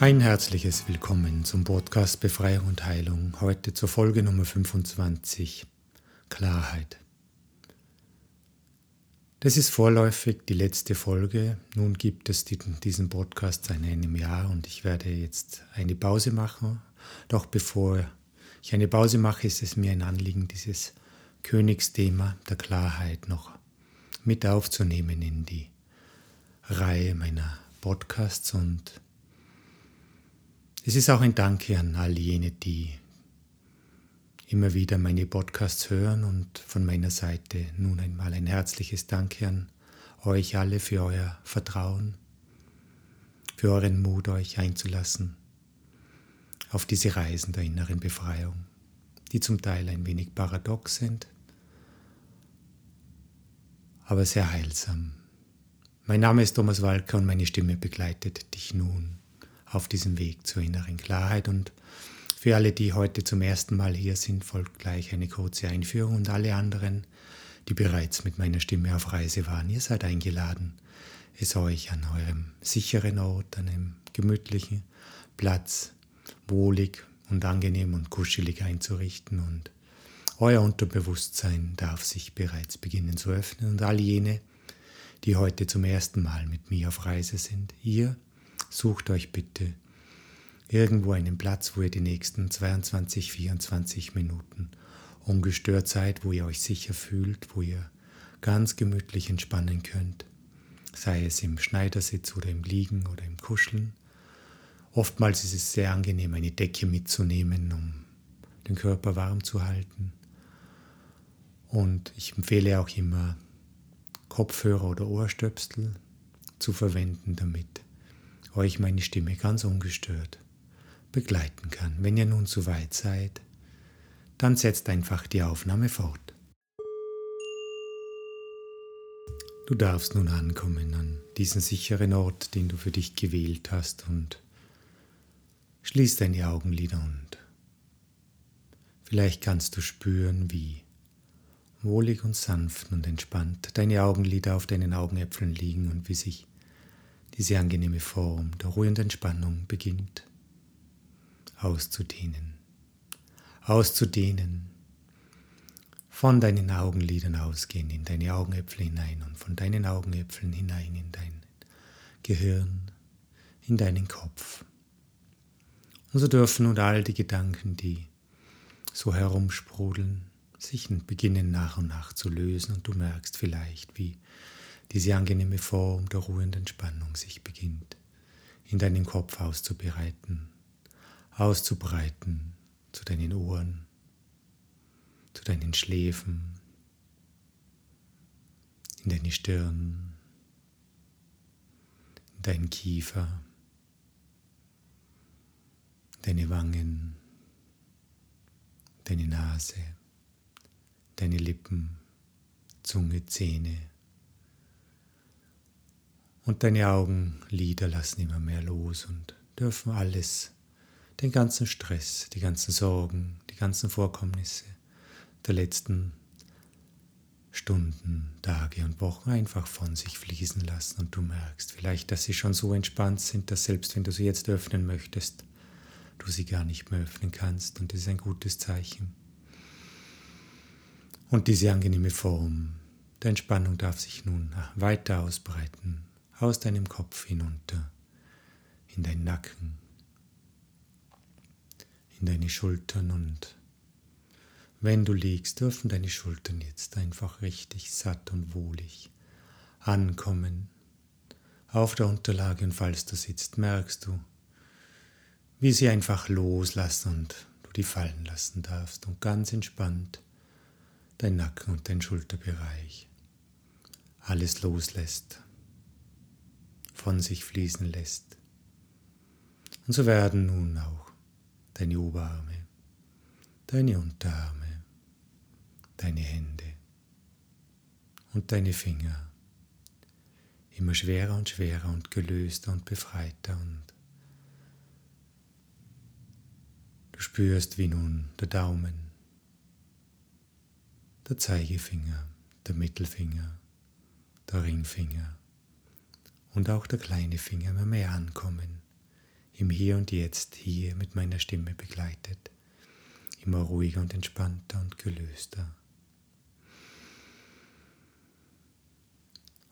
Ein herzliches Willkommen zum Podcast Befreiung und Heilung. Heute zur Folge Nummer 25. Klarheit. Das ist vorläufig die letzte Folge. Nun gibt es diesen Podcast seit einem Jahr und ich werde jetzt eine Pause machen. Doch bevor ich eine Pause mache, ist es mir ein Anliegen, dieses Königsthema der Klarheit noch mit aufzunehmen in die Reihe meiner Podcasts und es ist auch ein Danke an all jene, die immer wieder meine Podcasts hören und von meiner Seite nun einmal ein herzliches Danke an euch alle für euer Vertrauen, für euren Mut, euch einzulassen auf diese Reisen der inneren Befreiung, die zum Teil ein wenig paradox sind, aber sehr heilsam. Mein Name ist Thomas Walker und meine Stimme begleitet dich nun auf diesem Weg zur inneren Klarheit. Und für alle, die heute zum ersten Mal hier sind, folgt gleich eine kurze Einführung. Und alle anderen, die bereits mit meiner Stimme auf Reise waren, ihr seid eingeladen, es euch an eurem sicheren Ort, an einem gemütlichen Platz, wohlig und angenehm und kuschelig einzurichten. Und euer Unterbewusstsein darf sich bereits beginnen zu öffnen. Und all jene, die heute zum ersten Mal mit mir auf Reise sind, ihr sucht euch bitte irgendwo einen Platz, wo ihr die nächsten 22, 24 Minuten ungestört seid, wo ihr euch sicher fühlt, wo ihr ganz gemütlich entspannen könnt, sei es im Schneidersitz oder im Liegen oder im Kuscheln. Oftmals ist es sehr angenehm, eine Decke mitzunehmen, um den Körper warm zu halten. Und ich empfehle auch immer, Kopfhörer oder Ohrstöpsel zu verwenden, damit euch meine Stimme ganz ungestört begleiten kann. Wenn ihr nun zu weit seid, dann setzt einfach die Aufnahme fort. Du darfst nun ankommen an diesen sicheren Ort, den du für dich gewählt hast und schließ deine Augenlider und vielleicht kannst du spüren, wie wohlig und sanft und entspannt deine Augenlider auf deinen Augenäpfeln liegen und wie sich diese angenehme Form der ruhenden Entspannung beginnt auszudehnen. Auszudehnen. Von deinen Augenlidern ausgehen in deine Augenäpfel hinein und von deinen Augenäpfeln hinein in dein Gehirn, in deinen Kopf. Und so dürfen nun all die Gedanken, die so herumsprudeln, sich beginnen nach und nach zu lösen und du merkst vielleicht, wie diese angenehme Form der ruhenden Entspannung sich beginnt, in deinen Kopf auszubereiten, auszubreiten zu deinen Ohren, zu deinen Schläfen, in deine Stirn, in deinen Kiefer, deine Wangen, deine Nase, deine Lippen, Zunge, Zähne, und deine Augenlider lassen immer mehr los und dürfen alles, den ganzen Stress, die ganzen Sorgen, die ganzen Vorkommnisse der letzten Stunden, Tage und Wochen einfach von sich fließen lassen. Und du merkst vielleicht, dass sie schon so entspannt sind, dass selbst wenn du sie jetzt öffnen möchtest, du sie gar nicht mehr öffnen kannst. Und das ist ein gutes Zeichen. Und diese angenehme Form der Entspannung darf sich nun weiter ausbreiten aus deinem Kopf hinunter, in deinen Nacken, in deine Schultern und wenn du liegst, dürfen deine Schultern jetzt einfach richtig satt und wohlig ankommen. Auf der Unterlage und falls du sitzt, merkst du, wie sie einfach loslassen und du die fallen lassen darfst und ganz entspannt dein Nacken und dein Schulterbereich alles loslässt von sich fließen lässt. Und so werden nun auch deine Oberarme, deine Unterarme, deine Hände und deine Finger immer schwerer und schwerer und gelöster und befreiter und du spürst, wie nun der Daumen, der Zeigefinger, der Mittelfinger, der Ringfinger und auch der kleine Finger immer mehr ankommen, im Hier und Jetzt hier mit meiner Stimme begleitet, immer ruhiger und entspannter und gelöster.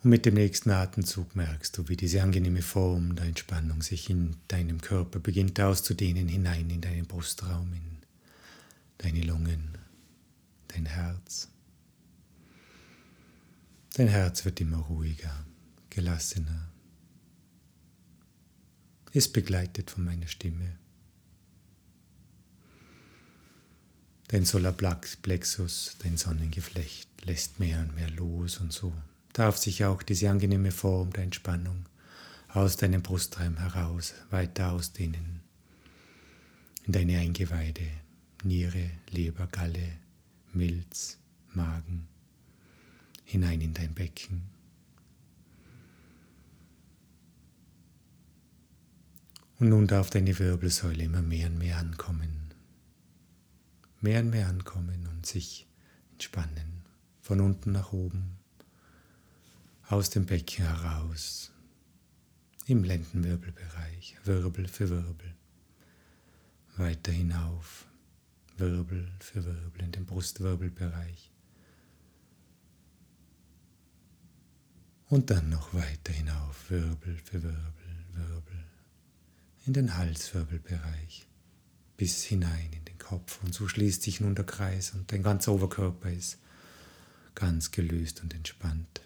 Und mit dem nächsten Atemzug merkst du, wie diese angenehme Form der Entspannung sich in deinem Körper beginnt auszudehnen, hinein in deinen Brustraum, in deine Lungen, dein Herz. Dein Herz wird immer ruhiger, gelassener, ist begleitet von meiner Stimme. Dein Solarplexus, dein Sonnengeflecht lässt mehr und mehr los und so darf sich auch diese angenehme Form der Entspannung aus deinem Brustraum heraus weiter ausdehnen. In deine Eingeweide, Niere, Leber, Galle, Milz, Magen, hinein in dein Becken. Und nun darf deine Wirbelsäule immer mehr und mehr ankommen. Mehr und mehr ankommen und sich entspannen. Von unten nach oben, aus dem Becken heraus, im Lendenwirbelbereich, Wirbel für Wirbel, weiter hinauf, Wirbel für Wirbel in den Brustwirbelbereich. Und dann noch weiter hinauf, Wirbel für Wirbel, Wirbel, in den Halswirbelbereich, bis hinein in den Kopf. Und so schließt sich nun der Kreis und dein ganzer Oberkörper ist ganz gelöst und entspannt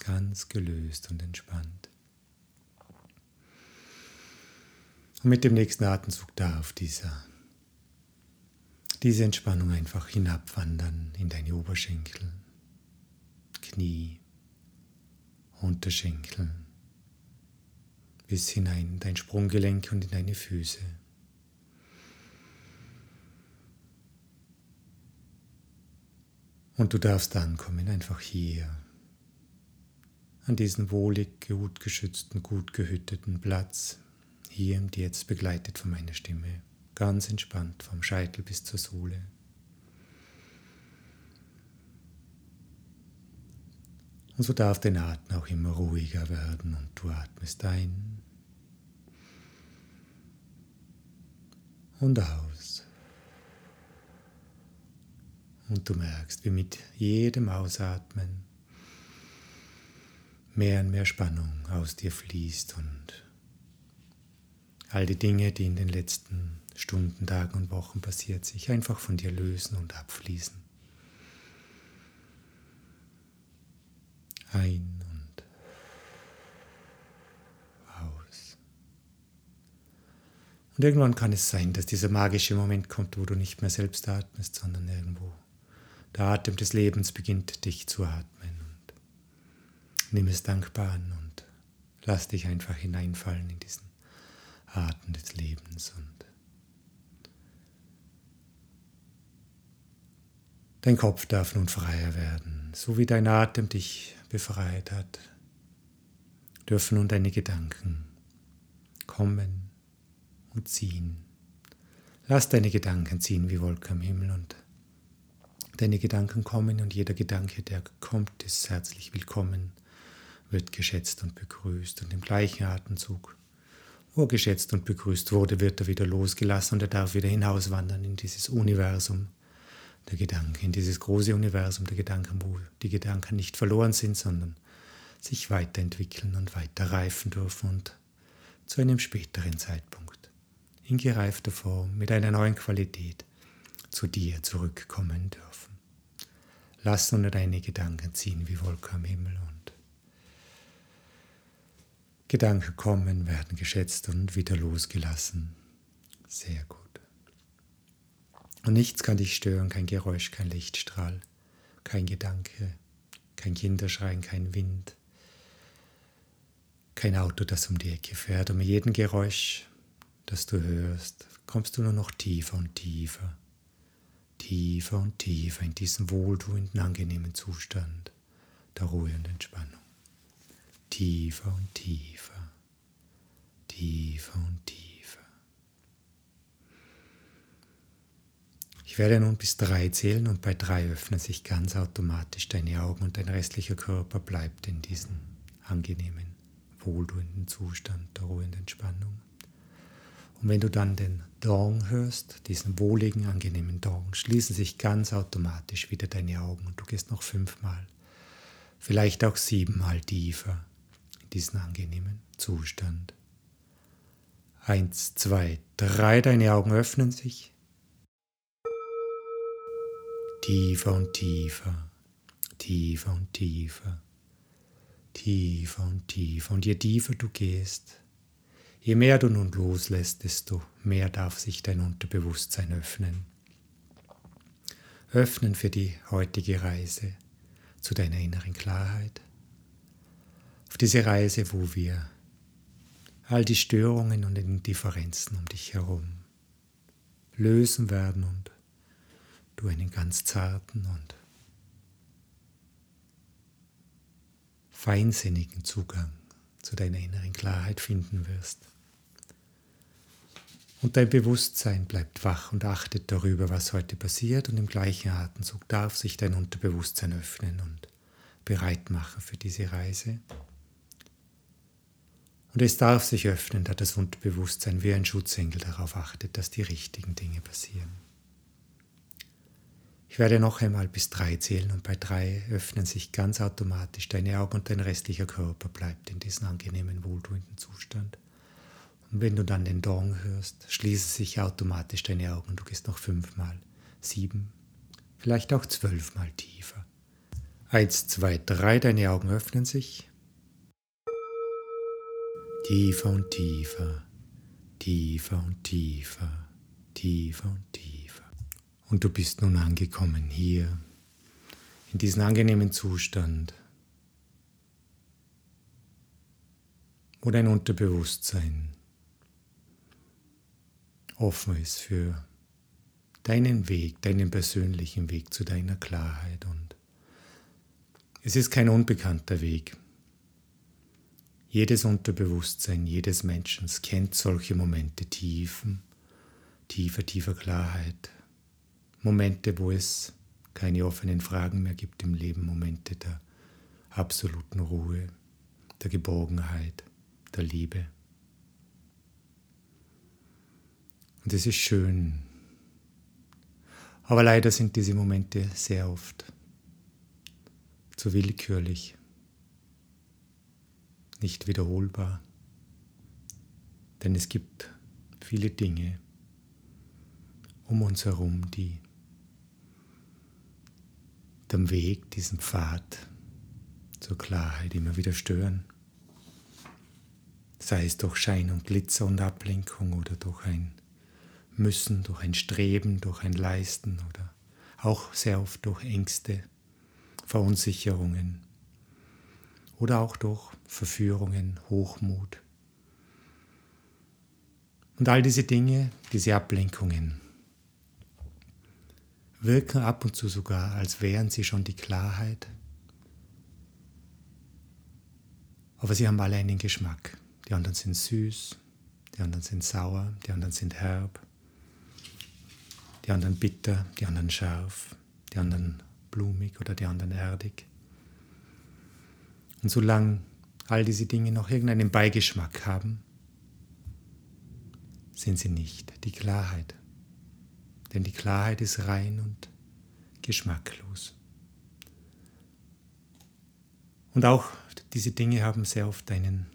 ganz gelöst und entspannt. Und mit dem nächsten Atemzug darf dieser, diese Entspannung einfach hinabwandern in deine Oberschenkel, Knie, Unterschenkel, bis hinein in dein Sprunggelenk und in deine Füße. Und du darfst ankommen, einfach hier, an diesen wohlig, gut geschützten, gut gehüteten Platz, hier und jetzt begleitet von meiner Stimme, ganz entspannt vom Scheitel bis zur Sohle. Und so darf dein Atem auch immer ruhiger werden und du atmest ein und aus. Und du merkst, wie mit jedem Ausatmen mehr und mehr Spannung aus dir fließt und all die Dinge, die in den letzten Stunden, Tagen und Wochen passiert, sich einfach von dir lösen und abfließen. Ein und aus. Und irgendwann kann es sein, dass dieser magische Moment kommt, wo du nicht mehr selbst atmest, sondern irgendwo der Atem des Lebens beginnt dich zu atmen nimm es dankbar an und lass dich einfach hineinfallen in diesen Atem des Lebens und dein Kopf darf nun freier werden, so wie dein Atem dich befreit hat, dürfen nun deine Gedanken kommen und ziehen. Lass deine Gedanken ziehen wie Wolken am Himmel und deine Gedanken kommen und jeder Gedanke, der kommt, ist herzlich willkommen wird geschätzt und begrüßt und im gleichen Atemzug, wo er geschätzt und begrüßt wurde, wird er wieder losgelassen und er darf wieder hinauswandern in dieses Universum der Gedanken, in dieses große Universum der Gedanken, wo die Gedanken nicht verloren sind, sondern sich weiterentwickeln und weiter reifen dürfen und zu einem späteren Zeitpunkt in gereifter Form mit einer neuen Qualität zu dir zurückkommen dürfen. Lass nun deine Gedanken ziehen wie Wolken am Himmel Gedanken kommen, werden geschätzt und wieder losgelassen. Sehr gut. Und nichts kann dich stören, kein Geräusch, kein Lichtstrahl, kein Gedanke, kein Kinderschreien, kein Wind, kein Auto, das um die Ecke fährt. Und mit jedem Geräusch, das du hörst, kommst du nur noch tiefer und tiefer, tiefer und tiefer in diesen wohltuenden, angenehmen Zustand der Ruhe und Entspannung tiefer und tiefer, tiefer und tiefer. Ich werde nun bis drei zählen und bei drei öffnen sich ganz automatisch deine Augen und dein restlicher Körper bleibt in diesem angenehmen, wohltuenden Zustand der Ruhe und Entspannung. Und wenn du dann den Dong hörst, diesen wohligen, angenehmen Dong, schließen sich ganz automatisch wieder deine Augen und du gehst noch fünfmal, vielleicht auch siebenmal tiefer in diesen angenehmen Zustand. Eins, zwei, drei, deine Augen öffnen sich. Tiefer und tiefer, tiefer und tiefer, tiefer und tiefer. Und je tiefer du gehst, Je mehr du nun loslässt, desto mehr darf sich dein Unterbewusstsein öffnen. Öffnen für die heutige Reise zu deiner inneren Klarheit. Auf diese Reise, wo wir all die Störungen und Indifferenzen um dich herum lösen werden und du einen ganz zarten und feinsinnigen Zugang zu deiner inneren Klarheit finden wirst. Und dein Bewusstsein bleibt wach und achtet darüber, was heute passiert und im gleichen Atemzug darf sich dein Unterbewusstsein öffnen und bereit machen für diese Reise. Und es darf sich öffnen, da das Unterbewusstsein wie ein Schutzengel darauf achtet, dass die richtigen Dinge passieren. Werde noch einmal bis drei zählen und bei drei öffnen sich ganz automatisch deine Augen und dein restlicher Körper bleibt in diesem angenehmen, wohltuenden Zustand. Und wenn du dann den Dong hörst, schließen sich automatisch deine Augen und du gehst noch fünfmal, sieben, vielleicht auch zwölfmal tiefer. Eins, zwei, drei, deine Augen öffnen sich. Tiefer und tiefer, tiefer und tiefer, tiefer und tiefer. Und du bist nun angekommen hier, in diesem angenehmen Zustand, wo dein Unterbewusstsein offen ist für deinen Weg, deinen persönlichen Weg zu deiner Klarheit. Und es ist kein unbekannter Weg. Jedes Unterbewusstsein jedes Menschen kennt solche Momente tiefen, tiefer, tiefer Klarheit. Momente, wo es keine offenen Fragen mehr gibt im Leben, Momente der absoluten Ruhe, der Geborgenheit, der Liebe. Und es ist schön. Aber leider sind diese Momente sehr oft zu willkürlich, nicht wiederholbar. Denn es gibt viele Dinge um uns herum, die dem Weg, diesem Pfad zur Klarheit immer wieder stören. Sei es durch Schein und Glitzer und Ablenkung oder durch ein Müssen, durch ein Streben, durch ein Leisten oder auch sehr oft durch Ängste, Verunsicherungen oder auch durch Verführungen, Hochmut. Und all diese Dinge, diese Ablenkungen, wirken ab und zu sogar, als wären sie schon die Klarheit. Aber sie haben alle einen Geschmack. Die anderen sind süß, die anderen sind sauer, die anderen sind herb die anderen bitter, die anderen scharf, die anderen blumig oder die anderen erdig. Und solange all diese Dinge noch irgendeinen Beigeschmack haben, sind sie nicht die Klarheit. Denn die Klarheit ist rein und geschmacklos. Und auch diese Dinge haben sehr oft einen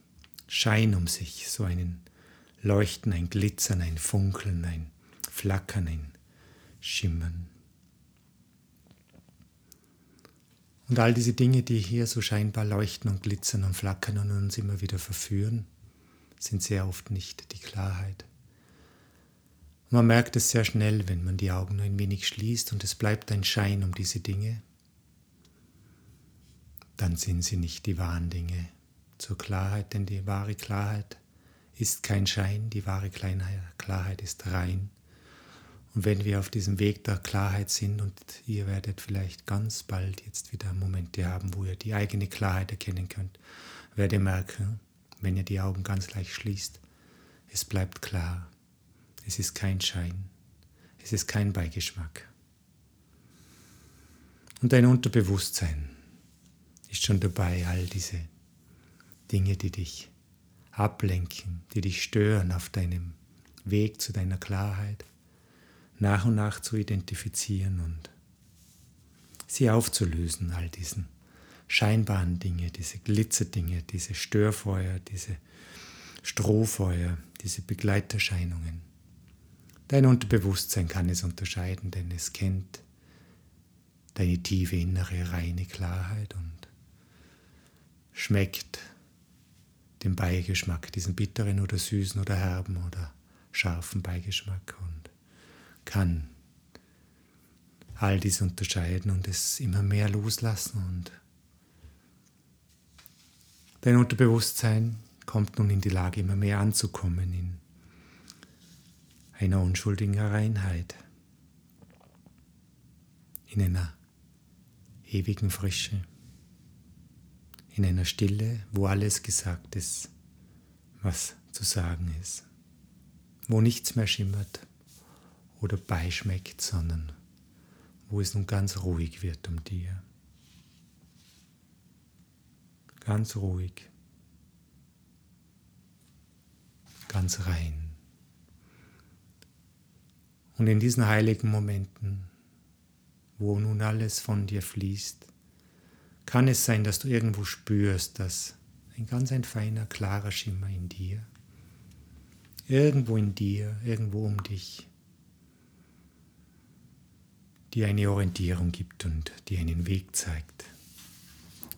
Schein um sich, so einen Leuchten, ein Glitzern, ein Funkeln, ein Flackern, ein schimmern. Und all diese Dinge, die hier so scheinbar leuchten und glitzern und flackern und uns immer wieder verführen, sind sehr oft nicht die Klarheit. Man merkt es sehr schnell, wenn man die Augen nur ein wenig schließt und es bleibt ein Schein um diese Dinge, dann sind sie nicht die wahren Dinge. Zur Klarheit, denn die wahre Klarheit ist kein Schein, die wahre Klarheit ist rein. Und wenn wir auf diesem Weg der Klarheit sind und ihr werdet vielleicht ganz bald jetzt wieder Momente haben, wo ihr die eigene Klarheit erkennen könnt, werdet ihr merken, wenn ihr die Augen ganz leicht schließt, es bleibt klar. Es ist kein Schein. Es ist kein Beigeschmack. Und dein Unterbewusstsein ist schon dabei, all diese Dinge, die dich ablenken, die dich stören auf deinem Weg zu deiner Klarheit, nach und nach zu identifizieren und sie aufzulösen, all diesen scheinbaren Dinge, diese Glitzerdinge, diese Störfeuer, diese Strohfeuer, diese Begleiterscheinungen. Dein Unterbewusstsein kann es unterscheiden, denn es kennt deine tiefe innere reine Klarheit und schmeckt den Beigeschmack, diesen bitteren oder süßen oder herben oder scharfen Beigeschmack und kann all dies unterscheiden und es immer mehr loslassen und dein Unterbewusstsein kommt nun in die Lage, immer mehr anzukommen in einer unschuldigen Reinheit, in einer ewigen Frische, in einer Stille, wo alles gesagt ist, was zu sagen ist, wo nichts mehr schimmert oder beischmeckt, sondern wo es nun ganz ruhig wird um dir. Ganz ruhig, ganz rein. Und in diesen heiligen Momenten, wo nun alles von dir fließt, kann es sein, dass du irgendwo spürst, dass ein ganz ein feiner, klarer Schimmer in dir, irgendwo in dir, irgendwo um dich, die eine Orientierung gibt und die einen Weg zeigt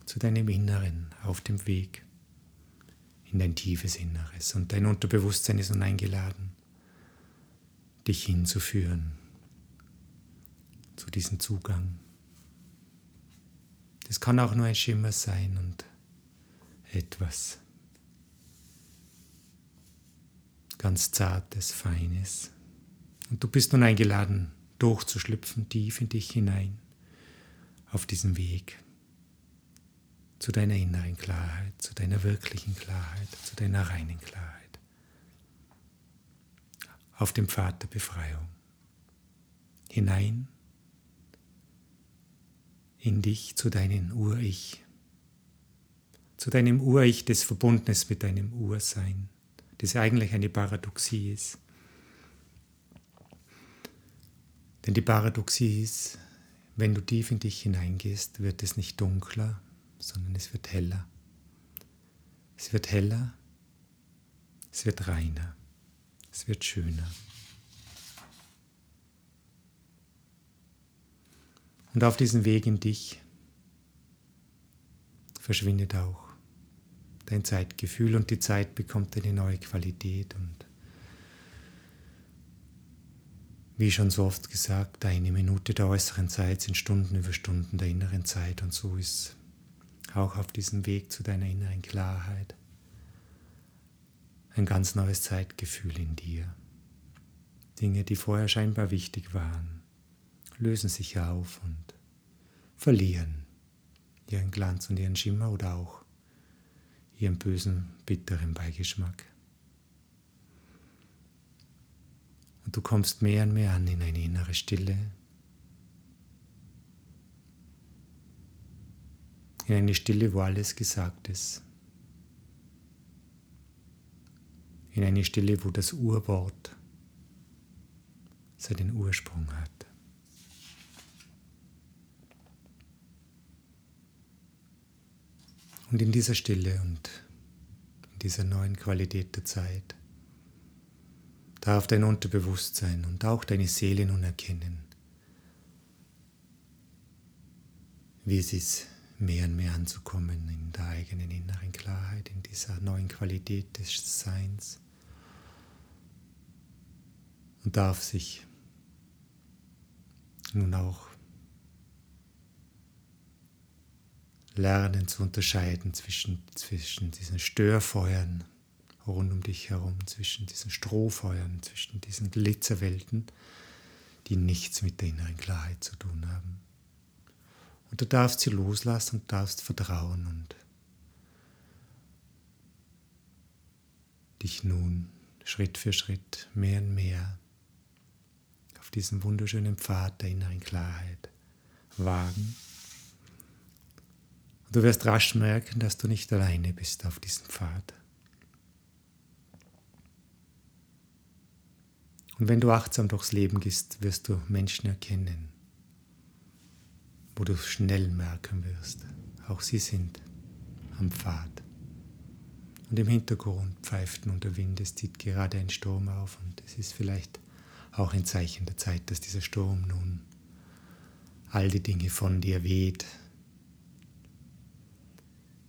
zu deinem Inneren auf dem Weg in dein tiefes Inneres. Und dein Unterbewusstsein ist nun eingeladen, dich hinzuführen zu diesem Zugang. Das kann auch nur ein Schimmer sein und etwas ganz Zartes, Feines. Und du bist nun eingeladen, durchzuschlüpfen, tief in dich hinein, auf diesem Weg zu deiner inneren Klarheit, zu deiner wirklichen Klarheit, zu deiner reinen Klarheit. Auf dem Pfad der Befreiung. Hinein in dich, zu deinem Ur-Ich, zu deinem Ur-Ich, das verbunden ist mit deinem Ursein, das eigentlich eine Paradoxie ist. Denn die Paradoxie ist, wenn du tief in dich hineingehst, wird es nicht dunkler, sondern es wird heller. Es wird heller, es wird reiner, es wird schöner. Und auf diesem Weg in dich verschwindet auch dein Zeitgefühl und die Zeit bekommt eine neue Qualität und Wie schon so oft gesagt, eine Minute der äußeren Zeit sind Stunden über Stunden der inneren Zeit und so ist auch auf diesem Weg zu deiner inneren Klarheit ein ganz neues Zeitgefühl in dir. Dinge, die vorher scheinbar wichtig waren, lösen sich auf und verlieren ihren Glanz und ihren Schimmer oder auch ihren bösen, bitteren Beigeschmack. Und du kommst mehr und mehr an in eine innere Stille, in eine Stille, wo alles gesagt ist, in eine Stille, wo das Urwort seinen Ursprung hat. Und in dieser Stille und in dieser neuen Qualität der Zeit darf dein Unterbewusstsein und auch deine Seele nun erkennen, wie es ist, mehr und mehr anzukommen in der eigenen inneren Klarheit, in dieser neuen Qualität des Seins und darf sich nun auch lernen zu unterscheiden zwischen, zwischen diesen Störfeuern rund um dich herum, zwischen diesen Strohfeuern, zwischen diesen Glitzerwelten, die nichts mit der inneren Klarheit zu tun haben. Und du darfst sie loslassen und darfst vertrauen und dich nun Schritt für Schritt mehr und mehr auf diesem wunderschönen Pfad der inneren Klarheit wagen. Und du wirst rasch merken, dass du nicht alleine bist auf diesem Pfad. Und wenn du achtsam durchs Leben gehst, wirst du Menschen erkennen, wo du schnell merken wirst, auch sie sind am Pfad. Und im Hintergrund pfeift nun der Wind, es zieht gerade ein Sturm auf und es ist vielleicht auch ein Zeichen der Zeit, dass dieser Sturm nun all die Dinge von dir weht,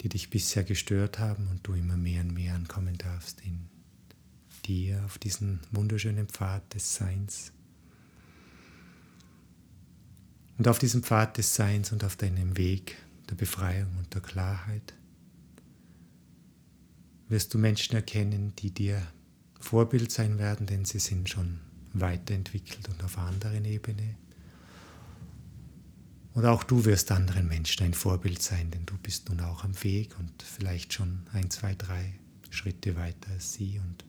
die dich bisher gestört haben und du immer mehr und mehr ankommen darfst in dir auf diesen wunderschönen Pfad des Seins. Und auf diesem Pfad des Seins und auf deinem Weg der Befreiung und der Klarheit wirst du Menschen erkennen, die dir Vorbild sein werden, denn sie sind schon weiterentwickelt und auf anderen Ebene. Und auch du wirst anderen Menschen ein Vorbild sein, denn du bist nun auch am Weg und vielleicht schon ein, zwei, drei Schritte weiter als sie und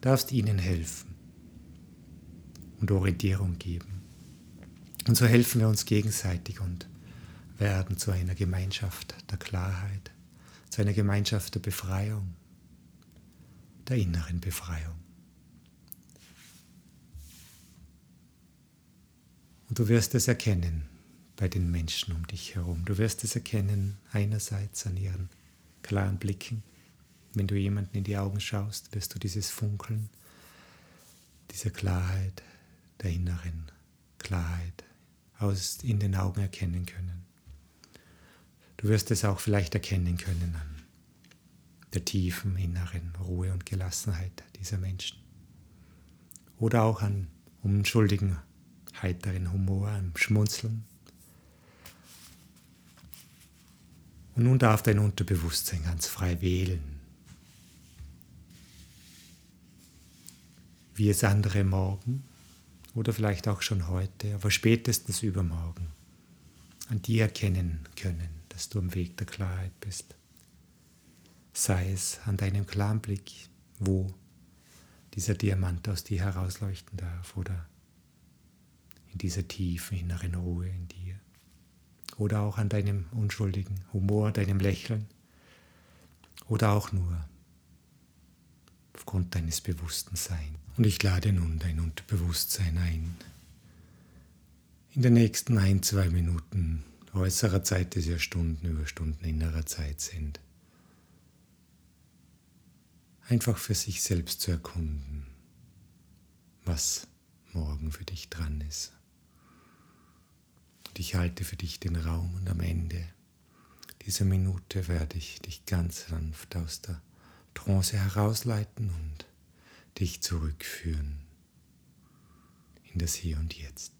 darfst ihnen helfen und Orientierung geben. Und so helfen wir uns gegenseitig und werden zu einer Gemeinschaft der Klarheit, zu einer Gemeinschaft der Befreiung der inneren Befreiung. Und du wirst es erkennen bei den Menschen um dich herum. Du wirst es erkennen einerseits an ihren klaren Blicken. Wenn du jemanden in die Augen schaust, wirst du dieses Funkeln, diese Klarheit der inneren Klarheit aus in den Augen erkennen können. Du wirst es auch vielleicht erkennen können an der tiefen inneren Ruhe und Gelassenheit dieser Menschen. Oder auch an unschuldigen, heiteren Humor, am Schmunzeln. Und nun darf dein Unterbewusstsein ganz frei wählen, wie es andere morgen oder vielleicht auch schon heute, aber spätestens übermorgen an dir erkennen können, dass du am Weg der Klarheit bist sei es an deinem klaren Blick, wo dieser Diamant aus dir herausleuchten darf oder in dieser tiefen inneren Ruhe in dir oder auch an deinem unschuldigen Humor, deinem Lächeln oder auch nur aufgrund deines bewussten Seins. Und ich lade nun dein Unterbewusstsein ein. In den nächsten ein, zwei Minuten äußerer Zeit, das ja Stunden über Stunden innerer Zeit sind, einfach für sich selbst zu erkunden, was morgen für dich dran ist. Und ich halte für dich den Raum und am Ende dieser Minute werde ich dich ganz sanft aus der Trance herausleiten und dich zurückführen in das Hier und Jetzt.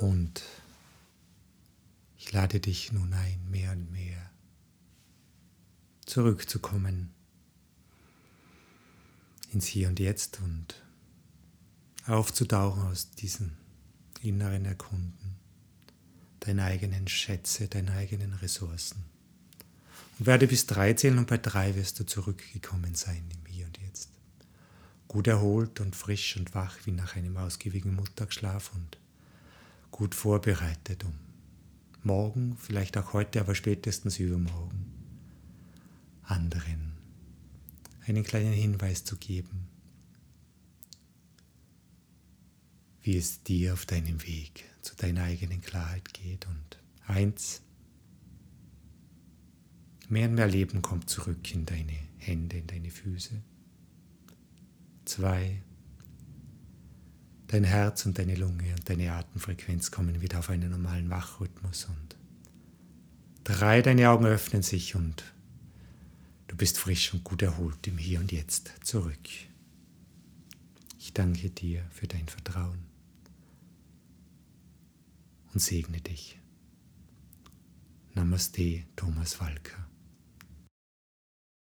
Und ich lade dich nun ein, mehr und mehr zurückzukommen ins Hier und Jetzt und aufzutauchen aus diesem inneren Erkunden, deine eigenen Schätze, deine eigenen Ressourcen. Und werde bis drei zählen und bei drei wirst du zurückgekommen sein im Hier und Jetzt. Gut erholt und frisch und wach wie nach einem ausgiebigen Mittagsschlaf und gut vorbereitet, um morgen, vielleicht auch heute, aber spätestens übermorgen, anderen einen kleinen Hinweis zu geben, wie es dir auf deinem Weg zu deiner eigenen Klarheit geht. Und eins, mehr und mehr Leben kommt zurück in deine Hände, in deine Füße. Zwei, Dein Herz und deine Lunge und deine Atemfrequenz kommen wieder auf einen normalen Wachrhythmus und drei, deine Augen öffnen sich und du bist frisch und gut erholt im Hier und Jetzt zurück. Ich danke dir für dein Vertrauen und segne dich. Namaste, Thomas Walker.